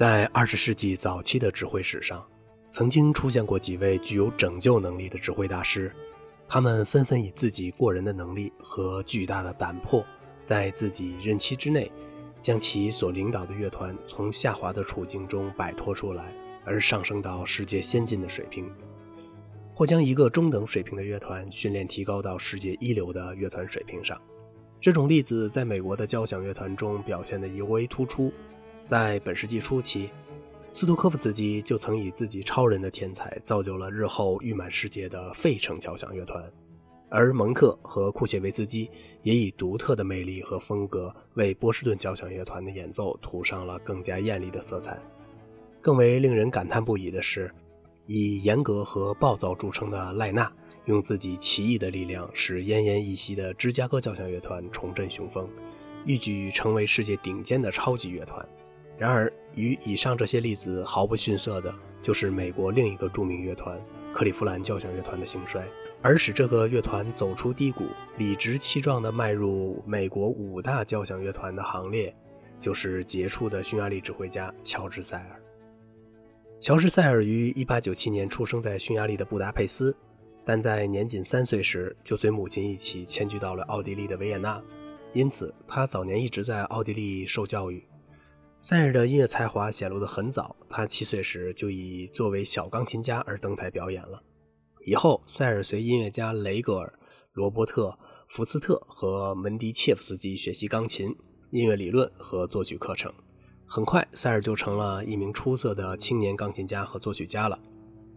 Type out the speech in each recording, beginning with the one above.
在二十世纪早期的指挥史上，曾经出现过几位具有拯救能力的指挥大师，他们纷纷以自己过人的能力和巨大的胆魄，在自己任期之内，将其所领导的乐团从下滑的处境中摆脱出来，而上升到世界先进的水平，或将一个中等水平的乐团训练提高到世界一流的乐团水平上。这种例子在美国的交响乐团中表现得尤为突出。在本世纪初期，斯图科夫斯基就曾以自己超人的天才造就了日后誉满世界的费城交响乐团，而蒙特和库谢维斯基也以独特的魅力和风格为波士顿交响乐团的演奏涂上了更加艳丽的色彩。更为令人感叹不已的是，以严格和暴躁著称的赖纳，用自己奇异的力量使奄奄一息的芝加哥交响乐团重振雄风，一举成为世界顶尖的超级乐团。然而，与以上这些例子毫不逊色的，就是美国另一个著名乐团——克利夫兰交响乐团的兴衰。而使这个乐团走出低谷，理直气壮地迈入美国五大交响乐团的行列，就是杰出的匈牙利指挥家乔治·塞尔。乔治·塞尔于1897年出生在匈牙利的布达佩斯，但在年仅三岁时就随母亲一起迁居到了奥地利的维也纳，因此他早年一直在奥地利受教育。塞尔的音乐才华显露得很早，他七岁时就以作为小钢琴家而登台表演了。以后，塞尔随音乐家雷格尔、罗伯特·福斯特和门迪切夫斯基学习钢琴、音乐理论和作曲课程。很快，塞尔就成了一名出色的青年钢琴家和作曲家了。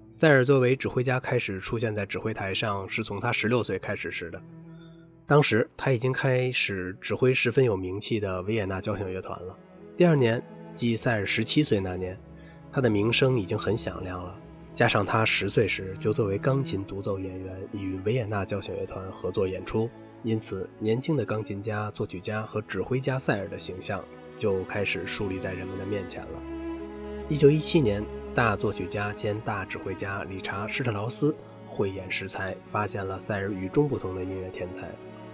塞尔作为指挥家开始出现在指挥台上，是从他十六岁开始时的。当时，他已经开始指挥十分有名气的维也纳交响乐团了。第二年，即塞尔十七岁那年，他的名声已经很响亮了。加上他十岁时就作为钢琴独奏演员与维也纳交响乐团合作演出，因此年轻的钢琴家、作曲家和指挥家塞尔的形象就开始树立在人们的面前了。一九一七年，大作曲家兼大指挥家理查施特劳斯慧眼识才，发现了塞尔与众不同的音乐天才。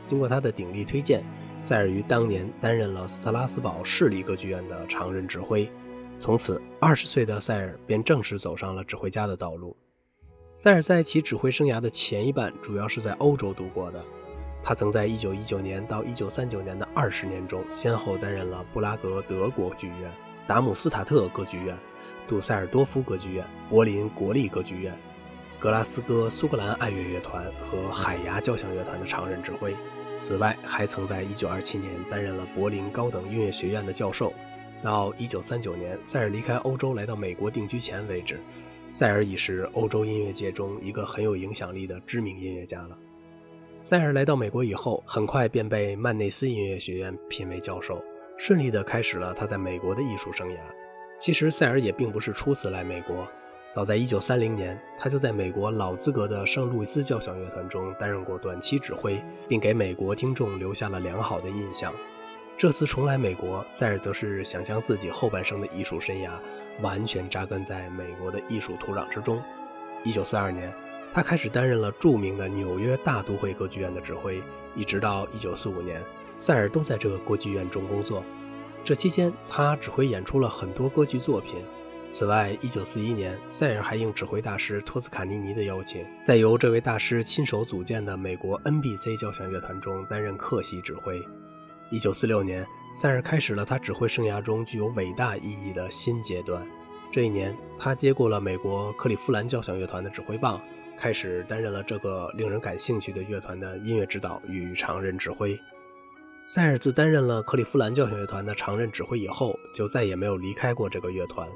经过他的鼎力推荐。塞尔于当年担任了斯特拉斯堡市立歌剧院的常任指挥，从此二十岁的塞尔便正式走上了指挥家的道路。塞尔在其指挥生涯的前一半主要是在欧洲度过的，他曾在1919年到1939年的二十年中，先后担任了布拉格德国剧院、达姆斯塔特歌剧院、杜塞尔多夫歌剧院、柏林国立歌剧院、格拉斯哥苏格兰爱乐乐团和海牙交响乐团的常任指挥。此外，还曾在1927年担任了柏林高等音乐学院的教授。到1939年，塞尔离开欧洲来到美国定居前为止，塞尔已是欧洲音乐界中一个很有影响力的知名音乐家了。塞尔来到美国以后，很快便被曼内斯音乐学院聘为教授，顺利地开始了他在美国的艺术生涯。其实，塞尔也并不是初次来美国。早在1930年，他就在美国老资格的圣路易斯交响乐团中担任过短期指挥，并给美国听众留下了良好的印象。这次重来美国，塞尔则是想将自己后半生的艺术生涯完全扎根在美国的艺术土壤之中。1942年，他开始担任了著名的纽约大都会歌剧院的指挥，一直到1945年，塞尔都在这个歌剧院中工作。这期间，他指挥演出了很多歌剧作品。此外，1941年，塞尔还应指挥大师托斯卡尼尼的邀请，在由这位大师亲手组建的美国 NBC 交响乐团中担任客席指挥。1946年，塞尔开始了他指挥生涯中具有伟大意义的新阶段。这一年，他接过了美国克利夫兰交响乐团的指挥棒，开始担任了这个令人感兴趣的乐团的音乐指导与常任指挥。塞尔自担任了克利夫兰交响乐团的常任指挥以后，就再也没有离开过这个乐团。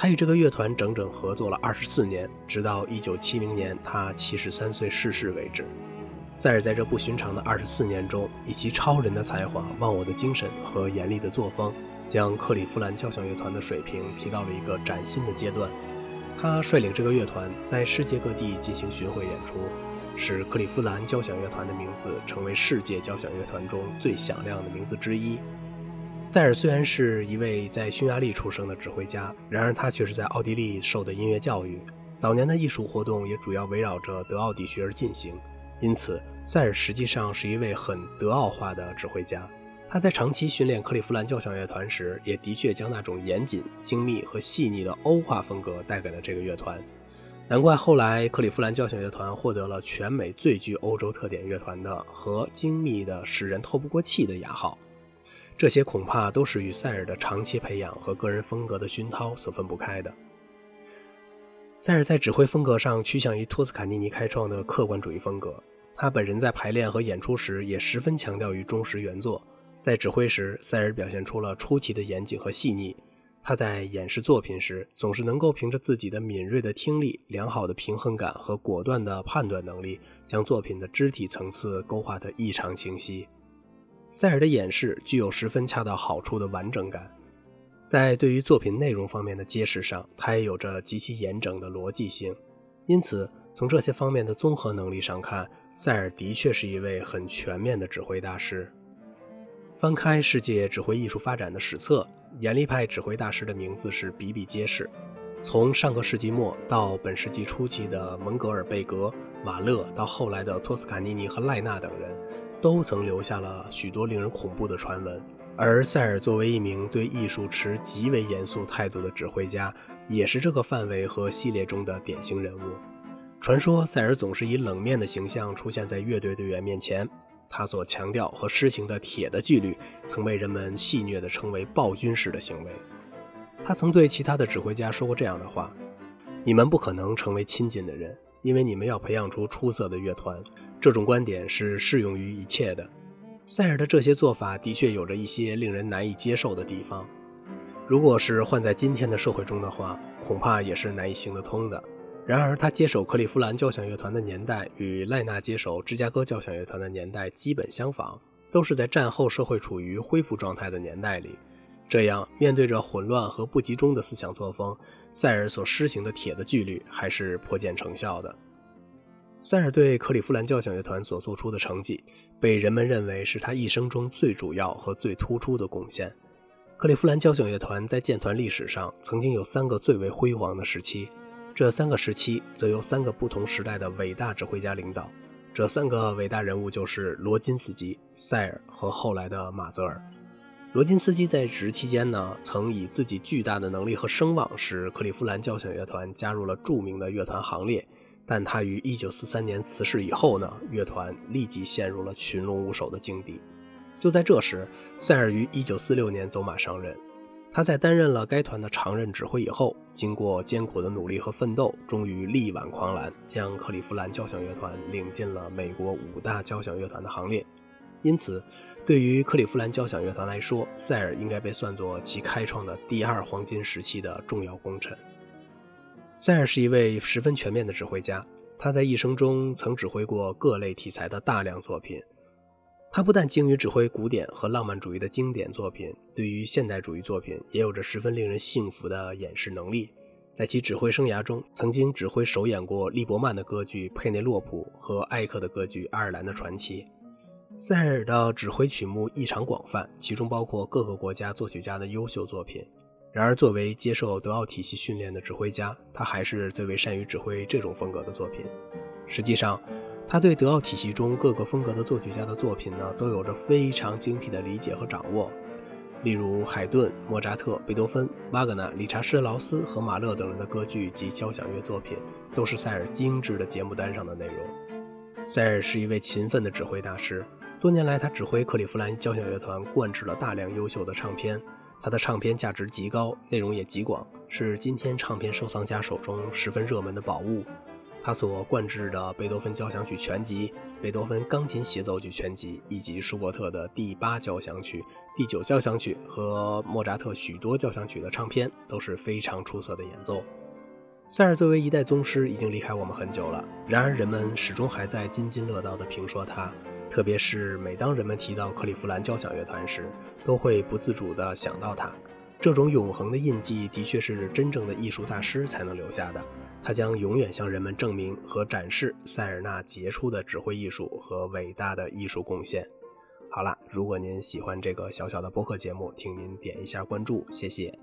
他与这个乐团整整合作了二十四年，直到一九七零年他七十三岁逝世为止。塞尔在这不寻常的二十四年中，以其超人的才华、忘我的精神和严厉的作风，将克利夫兰交响乐团的水平提到了一个崭新的阶段。他率领这个乐团在世界各地进行巡回演出，使克利夫兰交响乐团的名字成为世界交响乐团中最响亮的名字之一。塞尔虽然是一位在匈牙利出生的指挥家，然而他却是在奥地利受的音乐教育。早年的艺术活动也主要围绕着德奥地区而进行，因此塞尔实际上是一位很德奥化的指挥家。他在长期训练克利夫兰交响乐团时，也的确将那种严谨、精密和细腻的欧化风格带给了这个乐团。难怪后来克利夫兰交响乐团获得了全美最具欧洲特点乐团的和精密的使人透不过气的雅号。这些恐怕都是与塞尔的长期培养和个人风格的熏陶所分不开的。塞尔在指挥风格上趋向于托斯卡尼尼开创的客观主义风格，他本人在排练和演出时也十分强调于忠实原作。在指挥时，塞尔表现出了出奇的严谨和细腻。他在演示作品时，总是能够凭着自己的敏锐的听力、良好的平衡感和果断的判断能力，将作品的肢体层次勾画得异常清晰。塞尔的演示具有十分恰到好处的完整感，在对于作品内容方面的揭示上，他也有着极其严整的逻辑性。因此，从这些方面的综合能力上看，塞尔的确是一位很全面的指挥大师。翻开世界指挥艺术发展的史册，严厉派指挥大师的名字是比比皆是。从上个世纪末到本世纪初期的蒙格尔贝格、瓦勒，到后来的托斯卡尼尼和赖纳等人，都曾留下了许多令人恐怖的传闻。而塞尔作为一名对艺术持极为严肃态度的指挥家，也是这个范围和系列中的典型人物。传说塞尔总是以冷面的形象出现在乐队队员面前。他所强调和施行的铁的纪律，曾被人们戏谑地称为暴君式的行为。他曾对其他的指挥家说过这样的话：“你们不可能成为亲近的人，因为你们要培养出出色的乐团。”这种观点是适用于一切的。塞尔的这些做法的确有着一些令人难以接受的地方，如果是换在今天的社会中的话，恐怕也是难以行得通的。然而，他接手克利夫兰交响乐团的年代与赖纳接手芝加哥交响乐团的年代基本相仿，都是在战后社会处于恢复状态的年代里。这样，面对着混乱和不集中的思想作风，塞尔所施行的铁的纪律还是颇见成效的。塞尔对克利夫兰交响乐团所做出的成绩，被人们认为是他一生中最主要和最突出的贡献。克利夫兰交响乐团在建团历史上曾经有三个最为辉煌的时期。这三个时期则由三个不同时代的伟大指挥家领导，这三个伟大人物就是罗金斯基、塞尔和后来的马泽尔。罗金斯基在职期间呢，曾以自己巨大的能力和声望，使克利夫兰交响乐团加入了著名的乐团行列。但他于1943年辞世以后呢，乐团立即陷入了群龙无首的境地。就在这时，塞尔于1946年走马上任。他在担任了该团的常任指挥以后，经过艰苦的努力和奋斗，终于力挽狂澜，将克利夫兰交响乐团领进了美国五大交响乐团的行列。因此，对于克利夫兰交响乐团来说，塞尔应该被算作其开创的第二黄金时期的重要功臣。塞尔是一位十分全面的指挥家，他在一生中曾指挥过各类题材的大量作品。他不但精于指挥古典和浪漫主义的经典作品，对于现代主义作品也有着十分令人信服的演示能力。在其指挥生涯中，曾经指挥首演过利伯曼的歌剧《佩内洛普》和艾克的歌剧《爱尔兰的传奇》。塞尔的指挥曲目异常广泛，其中包括各个国家作曲家的优秀作品。然而，作为接受德奥体系训练的指挥家，他还是最为善于指挥这种风格的作品。实际上，他对德奥体系中各个风格的作曲家的作品呢，都有着非常精辟的理解和掌握。例如，海顿、莫扎特、贝多芬、瓦格纳、理查施劳斯和马勒等人的歌剧及交响乐作品，都是塞尔精致的节目单上的内容。塞尔是一位勤奋的指挥大师，多年来他指挥克利夫兰交响乐团灌制了大量优秀的唱片，他的唱片价值极高，内容也极广，是今天唱片收藏家手中十分热门的宝物。他所灌制的贝多芬交响曲全集、贝多芬钢琴协奏曲全集，以及舒伯特的第八交响曲、第九交响曲和莫扎特许多交响曲的唱片，都是非常出色的演奏。塞尔作为一代宗师，已经离开我们很久了，然而人们始终还在津津乐道地评说他。特别是每当人们提到克利夫兰交响乐团时，都会不自主地想到他。这种永恒的印记，的确是真正的艺术大师才能留下的。他将永远向人们证明和展示塞尔纳杰出的指挥艺术和伟大的艺术贡献。好了，如果您喜欢这个小小的播客节目，请您点一下关注，谢谢。